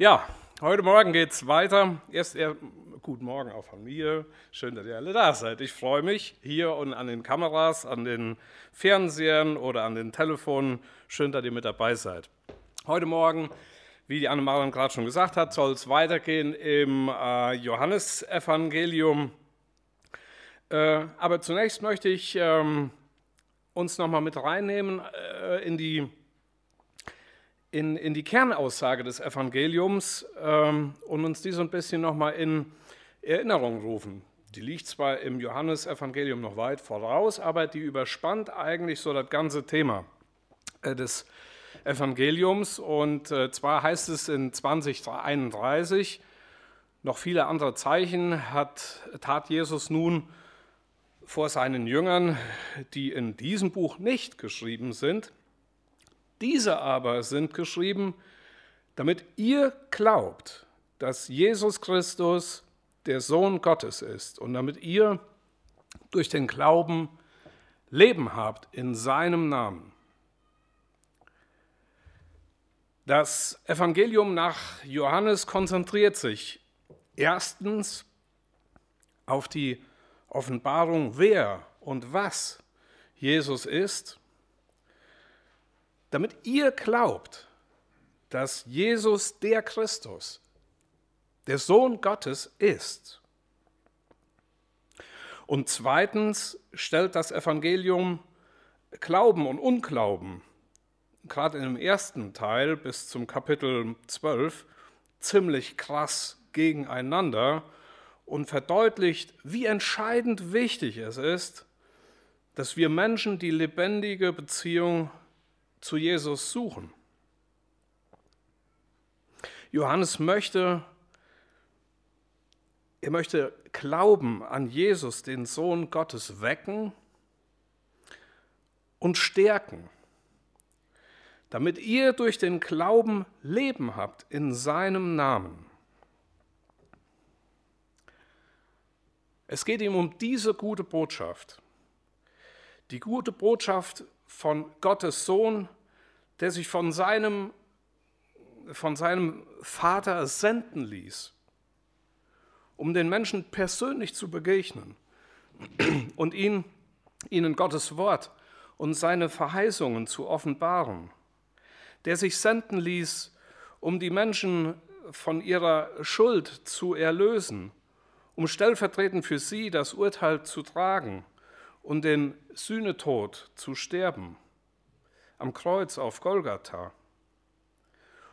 Ja, heute Morgen geht es weiter. Erst eher, guten Morgen auch von mir. Schön, dass ihr alle da seid. Ich freue mich hier und an den Kameras, an den Fernsehern oder an den Telefonen. Schön, dass ihr mit dabei seid. Heute Morgen, wie die Anne-Marion gerade schon gesagt hat, soll es weitergehen im äh, Johannesevangelium. Äh, aber zunächst möchte ich ähm, uns nochmal mit reinnehmen äh, in die in, in die Kernaussage des Evangeliums ähm, und uns die so ein bisschen nochmal in Erinnerung rufen. Die liegt zwar im Johannesevangelium noch weit voraus, aber die überspannt eigentlich so das ganze Thema äh, des Evangeliums. Und äh, zwar heißt es in 2031, noch viele andere Zeichen hat, tat Jesus nun vor seinen Jüngern, die in diesem Buch nicht geschrieben sind. Diese aber sind geschrieben, damit ihr glaubt, dass Jesus Christus der Sohn Gottes ist und damit ihr durch den Glauben Leben habt in seinem Namen. Das Evangelium nach Johannes konzentriert sich erstens auf die Offenbarung, wer und was Jesus ist damit ihr glaubt, dass Jesus der Christus, der Sohn Gottes ist. Und zweitens stellt das Evangelium Glauben und Unglauben, gerade im ersten Teil bis zum Kapitel 12, ziemlich krass gegeneinander und verdeutlicht, wie entscheidend wichtig es ist, dass wir Menschen die lebendige Beziehung zu Jesus suchen. Johannes möchte, er möchte Glauben an Jesus, den Sohn Gottes, wecken und stärken, damit ihr durch den Glauben Leben habt in seinem Namen. Es geht ihm um diese gute Botschaft. Die gute Botschaft von Gottes Sohn, der sich von seinem, von seinem Vater senden ließ, um den Menschen persönlich zu begegnen und ihn, ihnen Gottes Wort und seine Verheißungen zu offenbaren, der sich senden ließ, um die Menschen von ihrer Schuld zu erlösen, um stellvertretend für sie das Urteil zu tragen und den Sühnetod zu sterben am Kreuz auf Golgatha,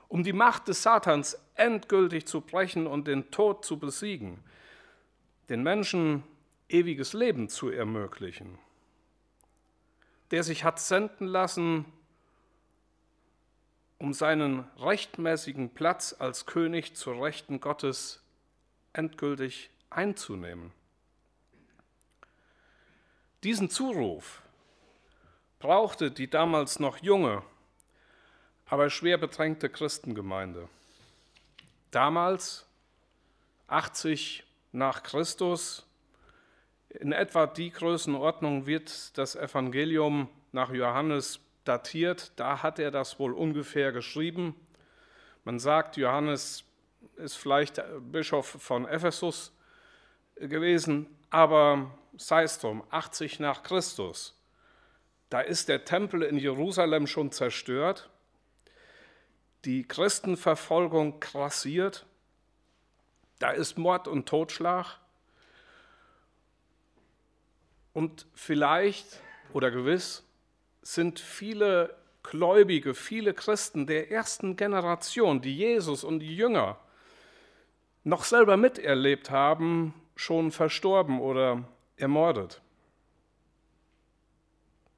um die Macht des Satans endgültig zu brechen und den Tod zu besiegen, den Menschen ewiges Leben zu ermöglichen, der sich hat senden lassen, um seinen rechtmäßigen Platz als König zur Rechten Gottes endgültig einzunehmen. Diesen Zuruf brauchte die damals noch junge, aber schwer bedrängte Christengemeinde. Damals, 80 nach Christus, in etwa die Größenordnung wird das Evangelium nach Johannes datiert. Da hat er das wohl ungefähr geschrieben. Man sagt, Johannes ist vielleicht Bischof von Ephesus gewesen, aber sei es drum, 80 nach Christus. Da ist der Tempel in Jerusalem schon zerstört, die Christenverfolgung krassiert, da ist Mord und Totschlag und vielleicht oder gewiss sind viele Gläubige, viele Christen der ersten Generation, die Jesus und die Jünger noch selber miterlebt haben, schon verstorben oder ermordet.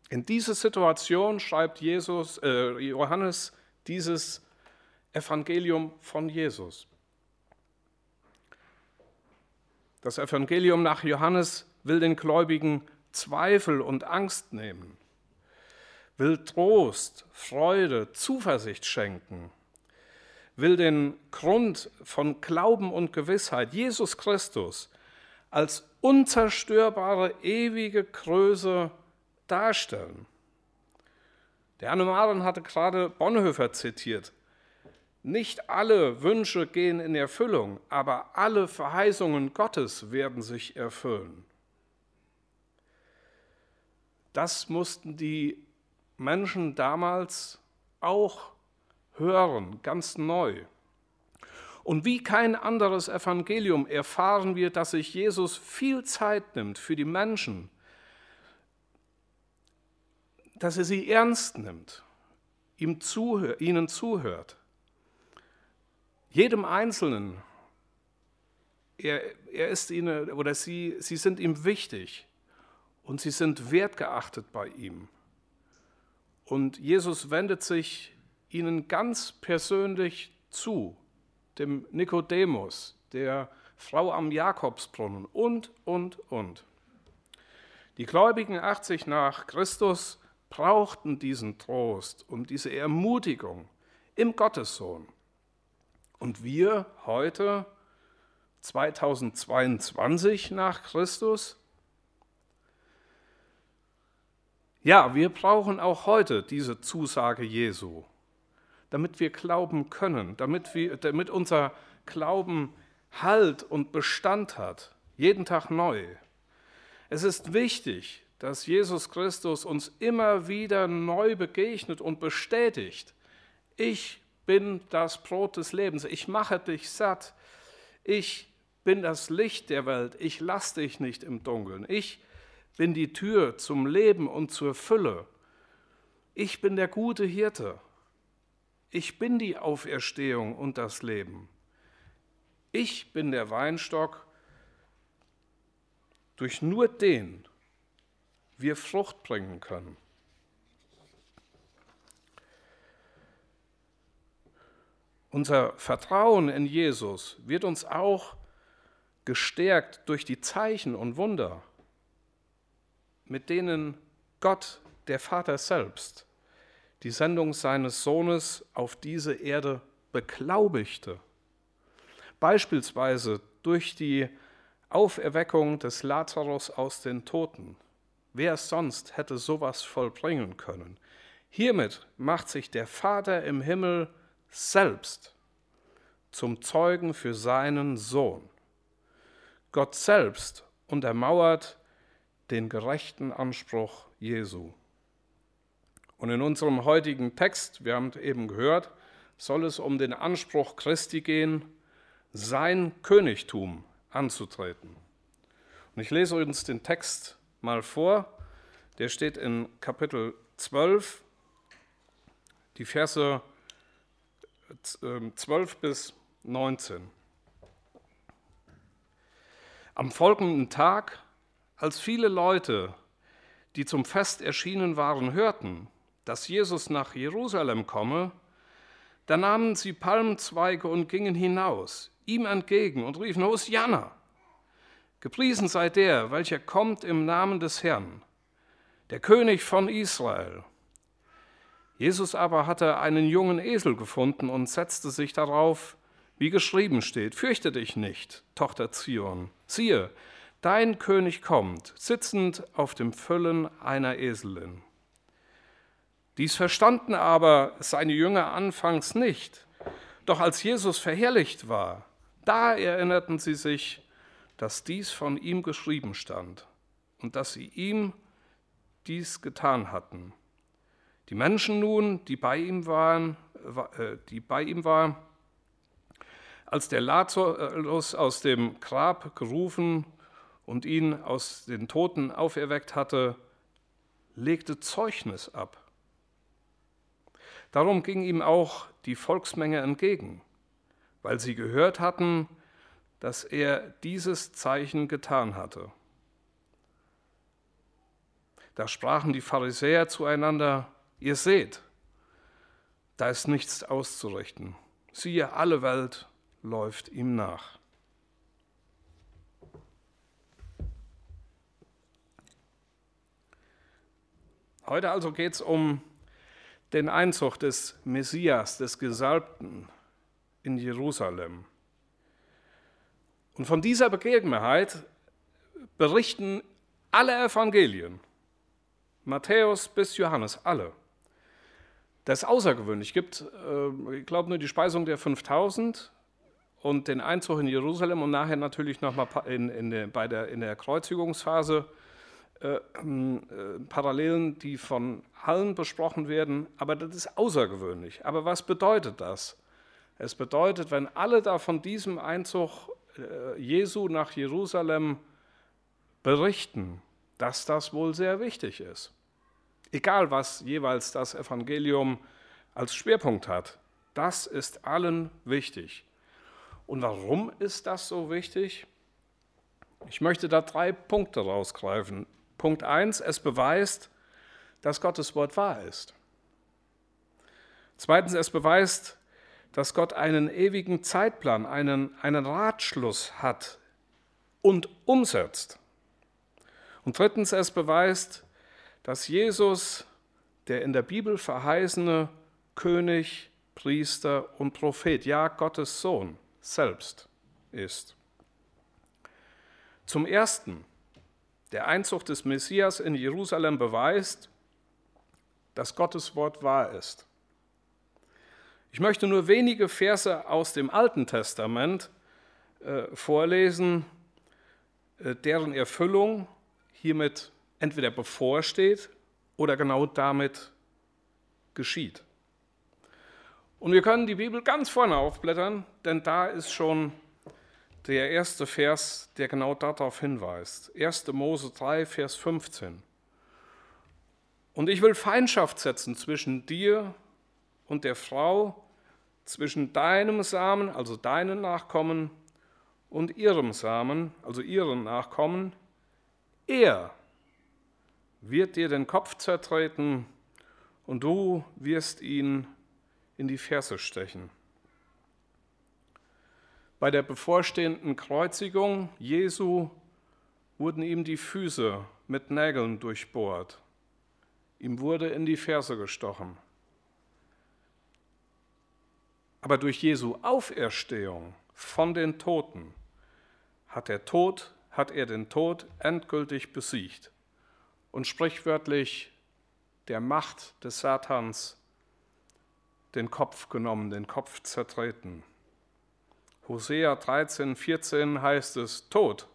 In diese Situation schreibt Jesus, äh, Johannes dieses Evangelium von Jesus. Das Evangelium nach Johannes will den Gläubigen Zweifel und Angst nehmen, will Trost, Freude, Zuversicht schenken, will den Grund von Glauben und Gewissheit, Jesus Christus, als unzerstörbare, ewige Größe darstellen. Der Anne Maren hatte gerade Bonhoeffer zitiert. Nicht alle Wünsche gehen in Erfüllung, aber alle Verheißungen Gottes werden sich erfüllen. Das mussten die Menschen damals auch hören, ganz neu. Und wie kein anderes Evangelium erfahren wir, dass sich Jesus viel Zeit nimmt für die Menschen, dass er sie ernst nimmt, ihm zuhört, ihnen zuhört. Jedem Einzelnen, er, er ist ihnen oder sie, sie sind ihm wichtig und sie sind wertgeachtet bei ihm. Und Jesus wendet sich ihnen ganz persönlich zu, dem Nikodemus, der Frau am Jakobsbrunnen und, und, und. Die Gläubigen 80 nach Christus brauchten diesen Trost und diese Ermutigung im Gottessohn. Und wir heute, 2022 nach Christus, ja, wir brauchen auch heute diese Zusage Jesu damit wir glauben können, damit, wir, damit unser Glauben Halt und Bestand hat, jeden Tag neu. Es ist wichtig, dass Jesus Christus uns immer wieder neu begegnet und bestätigt. Ich bin das Brot des Lebens, ich mache dich satt, ich bin das Licht der Welt, ich lasse dich nicht im Dunkeln, ich bin die Tür zum Leben und zur Fülle, ich bin der gute Hirte. Ich bin die Auferstehung und das Leben. Ich bin der Weinstock, durch nur den wir Frucht bringen können. Unser Vertrauen in Jesus wird uns auch gestärkt durch die Zeichen und Wunder, mit denen Gott, der Vater selbst, die Sendung seines Sohnes auf diese Erde beglaubigte. Beispielsweise durch die Auferweckung des Lazarus aus den Toten. Wer sonst hätte sowas vollbringen können? Hiermit macht sich der Vater im Himmel selbst zum Zeugen für seinen Sohn. Gott selbst untermauert den gerechten Anspruch Jesu. Und in unserem heutigen Text, wir haben eben gehört, soll es um den Anspruch Christi gehen, sein Königtum anzutreten. Und ich lese uns den Text mal vor. Der steht in Kapitel 12, die Verse 12 ähm, bis 19. Am folgenden Tag, als viele Leute, die zum Fest erschienen waren, hörten, dass Jesus nach Jerusalem komme, da nahmen sie Palmzweige und gingen hinaus, ihm entgegen und riefen, Hosianna! Gepriesen sei der, welcher kommt im Namen des Herrn, der König von Israel. Jesus aber hatte einen jungen Esel gefunden und setzte sich darauf, wie geschrieben steht, fürchte dich nicht, Tochter Zion. Siehe, dein König kommt, sitzend auf dem Füllen einer Eselin. Dies verstanden aber seine Jünger anfangs nicht. Doch als Jesus verherrlicht war, da erinnerten sie sich, dass dies von ihm geschrieben stand und dass sie ihm dies getan hatten. Die Menschen nun, die bei ihm waren, äh, die bei ihm waren, als der Lazarus aus dem Grab gerufen und ihn aus den Toten auferweckt hatte, legte Zeugnis ab. Darum ging ihm auch die Volksmenge entgegen, weil sie gehört hatten, dass er dieses Zeichen getan hatte. Da sprachen die Pharisäer zueinander, ihr seht, da ist nichts auszurichten. Siehe, alle Welt läuft ihm nach. Heute also geht es um den Einzug des Messias, des Gesalbten in Jerusalem. Und von dieser Begebenheit berichten alle Evangelien, Matthäus bis Johannes, alle. Das ist außergewöhnlich. Es gibt, äh, ich glaube, nur die Speisung der 5000 und den Einzug in Jerusalem und nachher natürlich nochmal in, in, der, bei der, in der Kreuzigungsphase äh, äh, Parallelen, die von allen besprochen werden. Aber das ist außergewöhnlich. Aber was bedeutet das? Es bedeutet, wenn alle da von diesem Einzug äh, Jesu nach Jerusalem berichten, dass das wohl sehr wichtig ist. Egal, was jeweils das Evangelium als Schwerpunkt hat, das ist allen wichtig. Und warum ist das so wichtig? Ich möchte da drei Punkte rausgreifen. Punkt eins: es beweist, dass Gottes Wort wahr ist. Zweitens, es beweist, dass Gott einen ewigen Zeitplan, einen, einen Ratschluss hat und umsetzt. Und drittens, es beweist, dass Jesus, der in der Bibel verheißene König, Priester und Prophet, ja Gottes Sohn selbst ist. Zum Ersten, der Einzug des Messias in Jerusalem beweist, dass Gottes Wort wahr ist. Ich möchte nur wenige Verse aus dem Alten Testament äh, vorlesen, äh, deren Erfüllung hiermit entweder bevorsteht oder genau damit geschieht. Und wir können die Bibel ganz vorne aufblättern, denn da ist schon der erste Vers, der genau darauf hinweist. 1. Mose 3, Vers 15. Und ich will Feindschaft setzen zwischen dir und der Frau, zwischen deinem Samen, also deinen Nachkommen, und ihrem Samen, also ihren Nachkommen. Er wird dir den Kopf zertreten und du wirst ihn in die Ferse stechen. Bei der bevorstehenden Kreuzigung Jesu wurden ihm die Füße mit Nägeln durchbohrt. Ihm wurde in die Ferse gestochen. Aber durch Jesu Auferstehung von den Toten hat der Tod, hat er den Tod endgültig besiegt und sprichwörtlich der Macht des Satans den Kopf genommen, den Kopf zertreten. Hosea 13, 14 heißt es, Tod,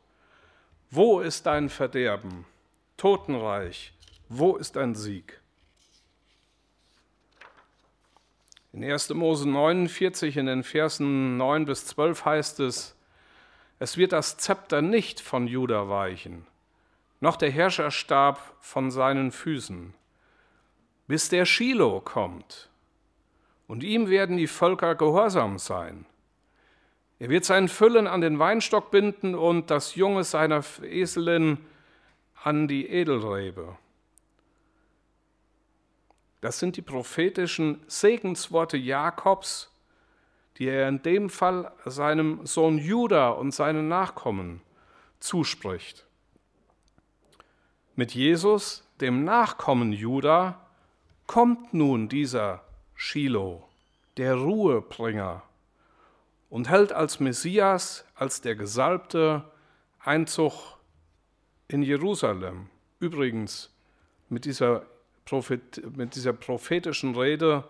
wo ist dein Verderben? Totenreich, wo ist dein Sieg? In 1. Mose 49 in den Versen 9 bis 12 heißt es, es wird das Zepter nicht von Juda weichen, noch der Herrscherstab von seinen Füßen, bis der Shiloh kommt, und ihm werden die Völker gehorsam sein. Er wird seinen Füllen an den Weinstock binden und das Junge seiner Eselin an die Edelrebe. Das sind die prophetischen Segensworte Jakobs, die er in dem Fall seinem Sohn Judah und seinen Nachkommen zuspricht. Mit Jesus, dem Nachkommen Judah, kommt nun dieser Shiloh, der Ruhebringer, und hält als Messias, als der Gesalbte Einzug in Jerusalem. Übrigens, mit dieser, Prophet, mit dieser prophetischen Rede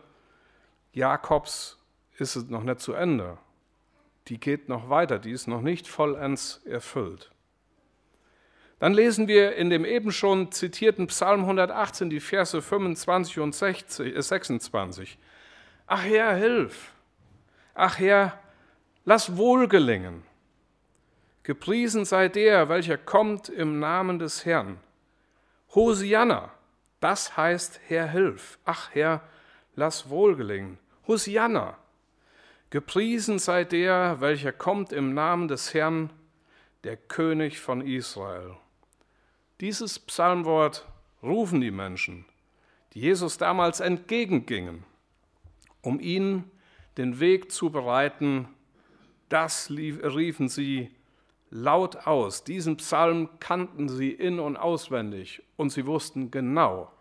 Jakobs ist es noch nicht zu Ende. Die geht noch weiter, die ist noch nicht vollends erfüllt. Dann lesen wir in dem eben schon zitierten Psalm 118 die Verse 25 und 60, 26. Äh, Ach Herr, hilf! Ach Herr, lass wohl gelingen! Gepriesen sei der, welcher kommt im Namen des Herrn. Hosianna, das heißt Herr, hilf! Ach Herr, lass wohl gelingen! Hosianna, gepriesen sei der, welcher kommt im Namen des Herrn, der König von Israel. Dieses Psalmwort rufen die Menschen, die Jesus damals entgegengingen, um ihnen den Weg zu bereiten. Das riefen sie laut aus. Diesen Psalm kannten sie in und auswendig und sie wussten genau,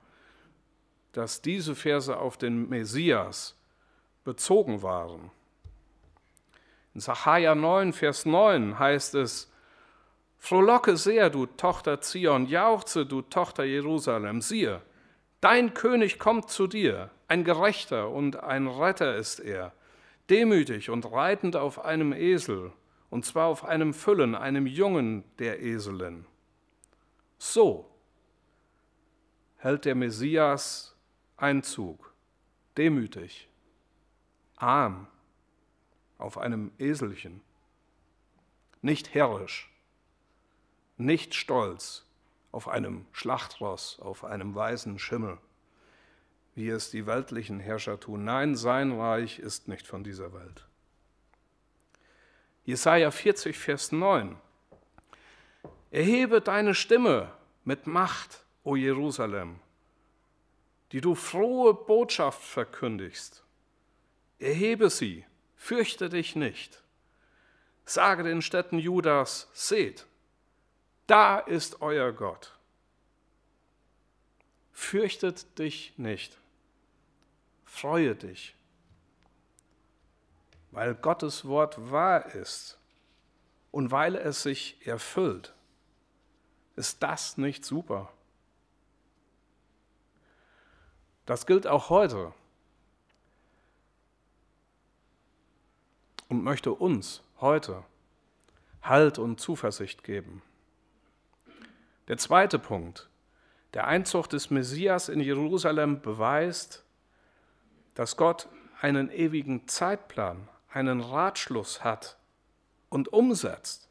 dass diese Verse auf den Messias bezogen waren. In Sacharja 9, Vers 9 heißt es, Frohlocke sehr, du Tochter Zion, jauchze, du Tochter Jerusalem, siehe, dein König kommt zu dir, Ein Gerechter und ein Retter ist er, demütig und reitend auf einem Esel, und zwar auf einem Füllen, einem Jungen der Eselin. So hält der Messias Einzug, demütig, arm, auf einem Eselchen, nicht herrisch, nicht stolz, auf einem Schlachtross, auf einem weißen Schimmel, wie es die weltlichen Herrscher tun. Nein, sein Reich ist nicht von dieser Welt. Jesaja 40, Vers 9. Erhebe deine Stimme mit Macht, o Jerusalem, die du frohe Botschaft verkündigst. Erhebe sie, fürchte dich nicht. Sage den Städten Judas, seht, da ist euer Gott. Fürchtet dich nicht, freue dich, weil Gottes Wort wahr ist und weil es sich erfüllt. Ist das nicht super? Das gilt auch heute und möchte uns heute Halt und Zuversicht geben. Der zweite Punkt. Der Einzug des Messias in Jerusalem beweist, dass Gott einen ewigen Zeitplan, einen Ratschluss hat und umsetzt.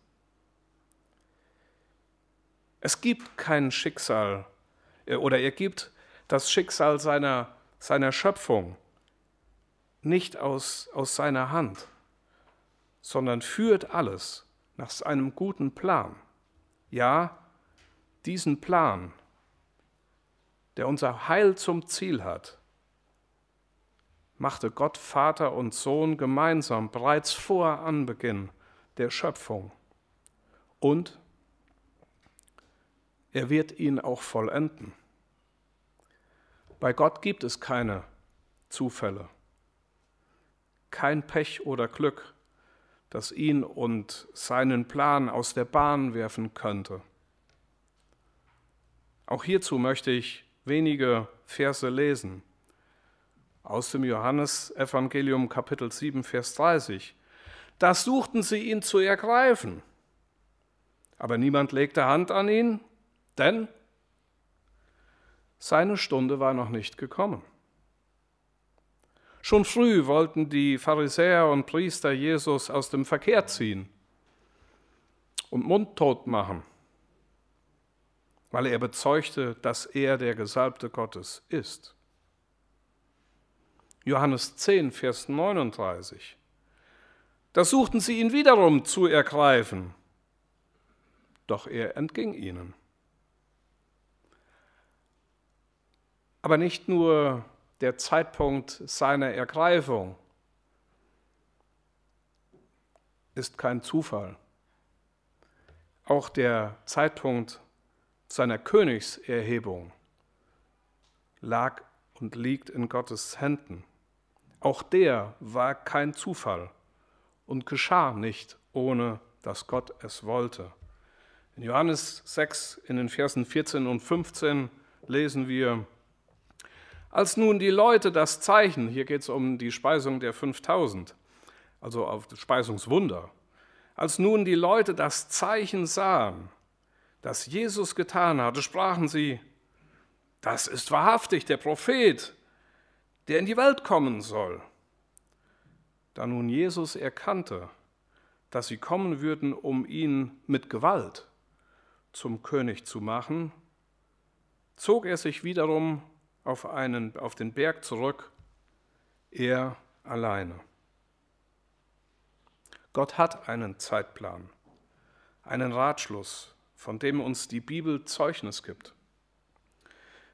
Es gibt kein Schicksal äh, oder er gibt das Schicksal seiner, seiner Schöpfung nicht aus, aus seiner Hand, sondern führt alles nach seinem guten Plan. Ja, diesen Plan, der unser Heil zum Ziel hat, machte Gott Vater und Sohn gemeinsam bereits vor Anbeginn der Schöpfung. Und er wird ihn auch vollenden. Bei Gott gibt es keine Zufälle, kein Pech oder Glück, das ihn und seinen Plan aus der Bahn werfen könnte. Auch hierzu möchte ich wenige Verse lesen. Aus dem Johannesevangelium Kapitel 7, Vers 30. Da suchten sie ihn zu ergreifen, aber niemand legte Hand an ihn, denn seine Stunde war noch nicht gekommen. Schon früh wollten die Pharisäer und Priester Jesus aus dem Verkehr ziehen und mundtot machen weil er bezeugte, dass er der Gesalbte Gottes ist. Johannes 10, Vers 39. Da suchten sie ihn wiederum zu ergreifen, doch er entging ihnen. Aber nicht nur der Zeitpunkt seiner Ergreifung ist kein Zufall. Auch der Zeitpunkt seiner Königserhebung lag und liegt in Gottes Händen. Auch der war kein Zufall und geschah nicht, ohne dass Gott es wollte. In Johannes 6 in den Versen 14 und 15 lesen wir, als nun die Leute das Zeichen, hier geht es um die Speisung der 5000, also auf das Speisungswunder, als nun die Leute das Zeichen sahen, das Jesus getan hatte, sprachen sie, das ist wahrhaftig der Prophet, der in die Welt kommen soll. Da nun Jesus erkannte, dass sie kommen würden, um ihn mit Gewalt zum König zu machen, zog er sich wiederum auf, einen, auf den Berg zurück, er alleine. Gott hat einen Zeitplan, einen Ratschluss, von dem uns die Bibel Zeugnis gibt.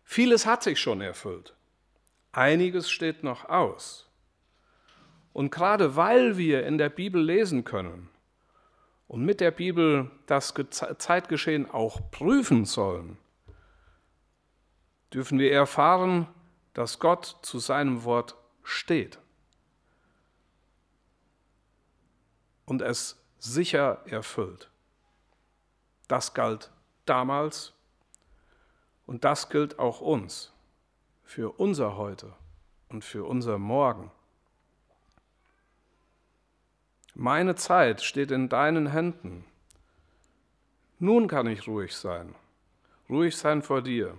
Vieles hat sich schon erfüllt. Einiges steht noch aus. Und gerade weil wir in der Bibel lesen können und mit der Bibel das Zeitgeschehen auch prüfen sollen, dürfen wir erfahren, dass Gott zu seinem Wort steht und es sicher erfüllt. Das galt damals und das gilt auch uns für unser Heute und für unser Morgen. Meine Zeit steht in deinen Händen. Nun kann ich ruhig sein, ruhig sein vor dir.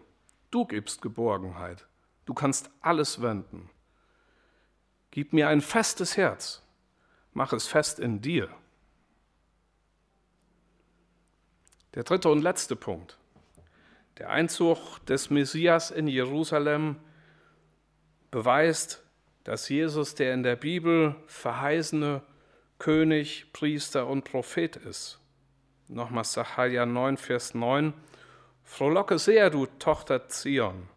Du gibst Geborgenheit, du kannst alles wenden. Gib mir ein festes Herz, mach es fest in dir. Der dritte und letzte Punkt. Der Einzug des Messias in Jerusalem beweist, dass Jesus der in der Bibel verheißene König, Priester und Prophet ist. Nochmal Sacharja 9, Vers 9. Frohlocke sehr, du Tochter Zion.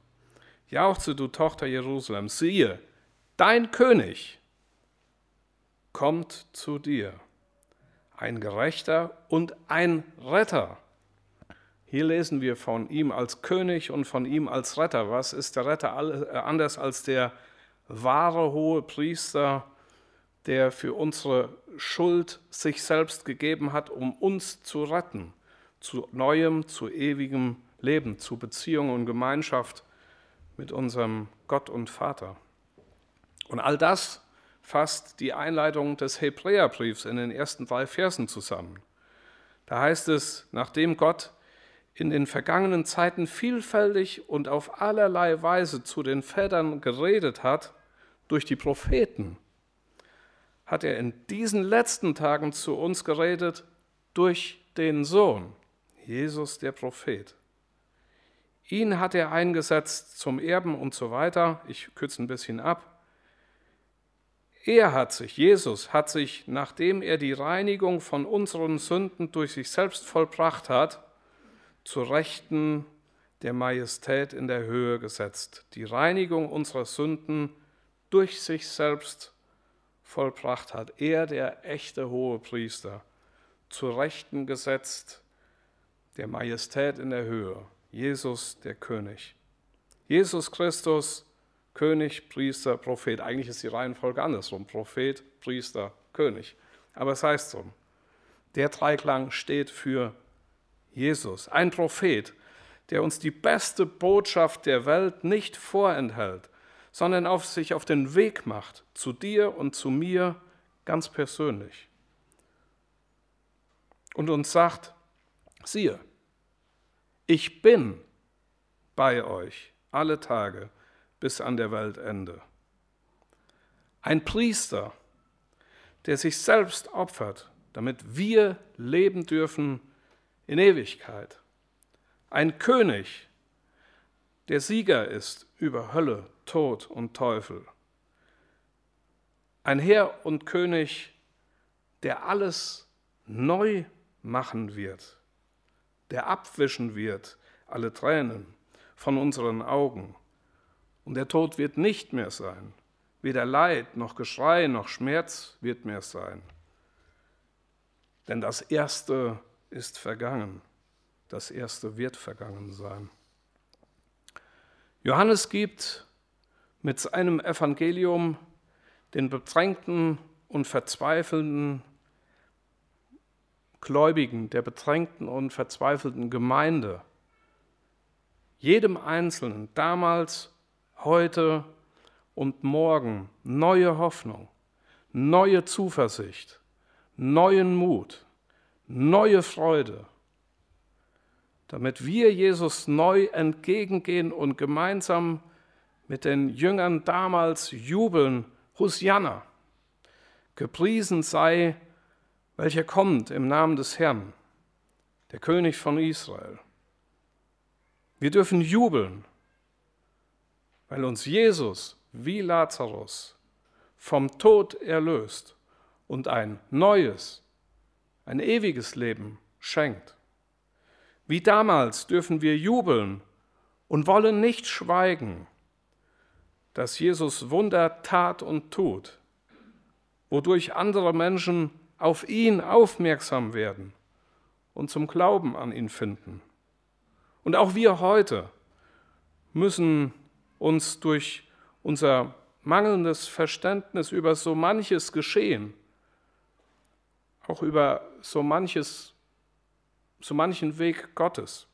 Jauchze, du Tochter Jerusalem. Siehe, dein König kommt zu dir. Ein Gerechter und ein Retter. Hier lesen wir von ihm als König und von ihm als Retter. Was ist der Retter äh, anders als der wahre hohe Priester, der für unsere Schuld sich selbst gegeben hat, um uns zu retten, zu neuem, zu ewigem Leben, zu Beziehung und Gemeinschaft mit unserem Gott und Vater. Und all das fasst die Einleitung des Hebräerbriefs in den ersten drei Versen zusammen. Da heißt es, nachdem Gott in den vergangenen Zeiten vielfältig und auf allerlei Weise zu den Vätern geredet hat, durch die Propheten, hat er in diesen letzten Tagen zu uns geredet durch den Sohn, Jesus der Prophet. Ihn hat er eingesetzt zum Erben und so weiter. Ich kürze ein bisschen ab. Er hat sich, Jesus hat sich, nachdem er die Reinigung von unseren Sünden durch sich selbst vollbracht hat, zu Rechten der Majestät in der Höhe gesetzt, die Reinigung unserer Sünden durch sich selbst vollbracht hat. Er, der echte hohe Priester, zu Rechten gesetzt der Majestät in der Höhe, Jesus der König. Jesus Christus, König, Priester, Prophet. Eigentlich ist die Reihenfolge andersrum. Prophet, Priester, König. Aber es heißt so. Der Dreiklang steht für Jesus, ein Prophet, der uns die beste Botschaft der Welt nicht vorenthält, sondern auf sich auf den Weg macht, zu dir und zu mir ganz persönlich. Und uns sagt, siehe, ich bin bei euch alle Tage bis an der Weltende. Ein Priester, der sich selbst opfert, damit wir leben dürfen in Ewigkeit. Ein König, der Sieger ist über Hölle, Tod und Teufel. Ein Herr und König, der alles neu machen wird, der abwischen wird alle Tränen von unseren Augen. Und der Tod wird nicht mehr sein. Weder Leid noch Geschrei noch Schmerz wird mehr sein. Denn das Erste ist vergangen. Das Erste wird vergangen sein. Johannes gibt mit seinem Evangelium den bedrängten und verzweifelnden Gläubigen, der bedrängten und verzweifelten Gemeinde, jedem Einzelnen, damals, heute und morgen, neue Hoffnung, neue Zuversicht, neuen Mut, neue Freude, damit wir Jesus neu entgegengehen und gemeinsam mit den Jüngern damals jubeln, Hosianna, gepriesen sei, welcher kommt im Namen des Herrn, der König von Israel. Wir dürfen jubeln, weil uns Jesus wie Lazarus vom Tod erlöst und ein neues, ein ewiges Leben schenkt. Wie damals dürfen wir jubeln und wollen nicht schweigen, dass Jesus Wunder tat und tut, wodurch andere Menschen auf ihn aufmerksam werden und zum Glauben an ihn finden. Und auch wir heute müssen uns durch unser mangelndes Verständnis über so manches Geschehen auch über so manches, so manchen Weg Gottes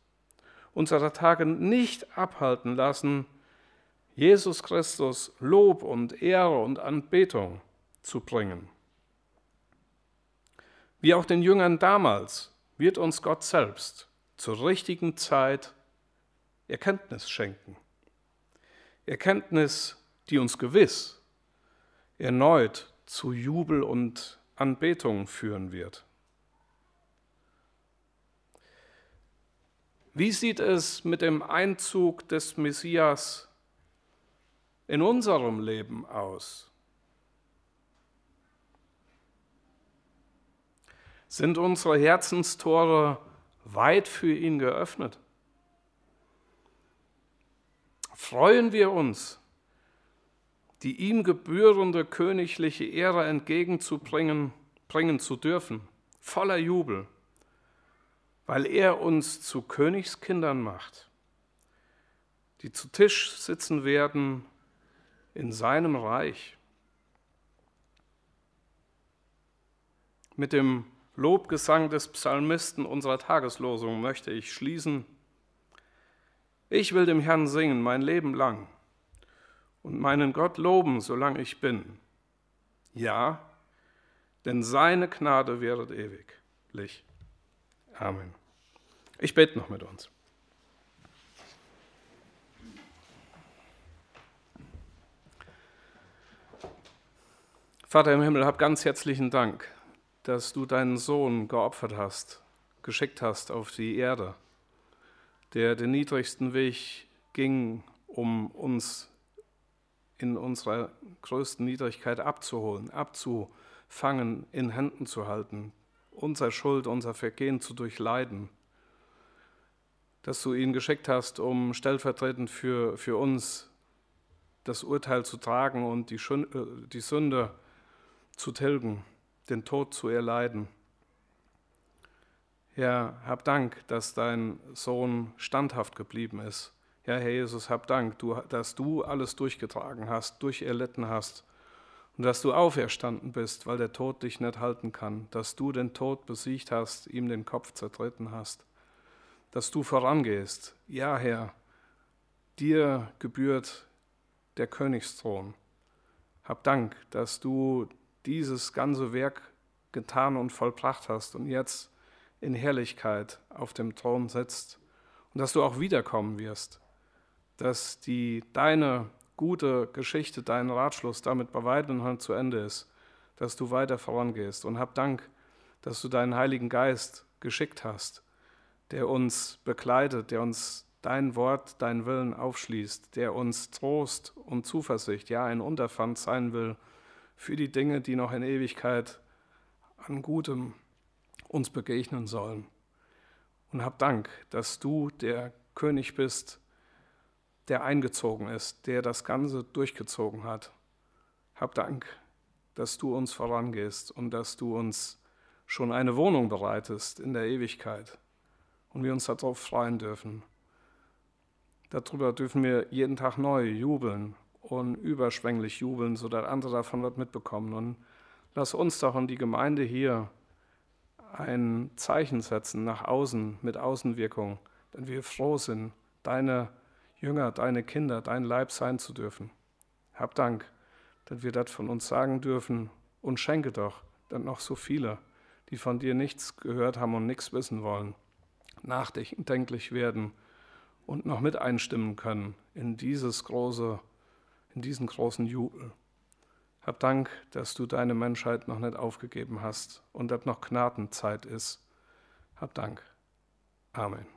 unserer Tage nicht abhalten lassen, Jesus Christus Lob und Ehre und Anbetung zu bringen. Wie auch den Jüngern damals wird uns Gott selbst zur richtigen Zeit Erkenntnis schenken. Erkenntnis, die uns gewiss erneut zu Jubel und Anbetung führen wird. Wie sieht es mit dem Einzug des Messias in unserem Leben aus? Sind unsere Herzenstore weit für ihn geöffnet? Freuen wir uns, die ihm gebührende königliche Ehre entgegenzubringen, bringen zu dürfen, voller Jubel weil er uns zu Königskindern macht, die zu Tisch sitzen werden in seinem Reich. Mit dem Lobgesang des Psalmisten unserer Tageslosung möchte ich schließen. Ich will dem Herrn singen mein Leben lang und meinen Gott loben, solange ich bin. Ja, denn seine Gnade wäret ewiglich. Amen. Ich bete noch mit uns. Vater im Himmel, hab ganz herzlichen Dank, dass du deinen Sohn geopfert hast, geschickt hast auf die Erde, der den niedrigsten Weg ging, um uns in unserer größten Niedrigkeit abzuholen, abzufangen, in Händen zu halten, unser Schuld, unser Vergehen zu durchleiden. Dass du ihn geschickt hast, um stellvertretend für, für uns das Urteil zu tragen und die, äh, die Sünde zu tilgen, den Tod zu erleiden. Herr, hab Dank, dass dein Sohn standhaft geblieben ist. Ja, Herr Jesus, hab Dank, dass du alles durchgetragen hast, durcherlitten hast und dass du auferstanden bist, weil der Tod dich nicht halten kann, dass du den Tod besiegt hast, ihm den Kopf zertreten hast, dass du vorangehst. Ja, Herr, dir gebührt der Königsthron. Hab Dank, dass du dieses ganze Werk getan und vollbracht hast und jetzt in Herrlichkeit auf dem Thron sitzt und dass du auch wiederkommen wirst, dass die deine gute Geschichte, dein Ratschluss damit bei weitem noch zu Ende ist, dass du weiter vorangehst. Und hab Dank, dass du deinen Heiligen Geist geschickt hast, der uns begleitet, der uns dein Wort, dein Willen aufschließt, der uns Trost und Zuversicht, ja ein Unterpfand sein will für die Dinge, die noch in Ewigkeit an Gutem uns begegnen sollen. Und hab Dank, dass du der König bist, der eingezogen ist, der das Ganze durchgezogen hat. Hab Dank, dass du uns vorangehst und dass du uns schon eine Wohnung bereitest in der Ewigkeit und wir uns darauf freuen dürfen. Darüber dürfen wir jeden Tag neu jubeln und überschwänglich jubeln, sodass andere davon was mitbekommen. Und lass uns doch in die Gemeinde hier ein Zeichen setzen nach außen mit Außenwirkung, denn wir froh sind, deine Jünger, deine Kinder, dein Leib sein zu dürfen. Hab Dank, dass wir das von uns sagen dürfen und schenke doch, dass noch so viele, die von dir nichts gehört haben und nichts wissen wollen, nachdenklich werden und noch mit einstimmen können in dieses große, in diesen großen Jubel. Hab Dank, dass du deine Menschheit noch nicht aufgegeben hast und dass noch Gnadenzeit ist. Hab Dank. Amen.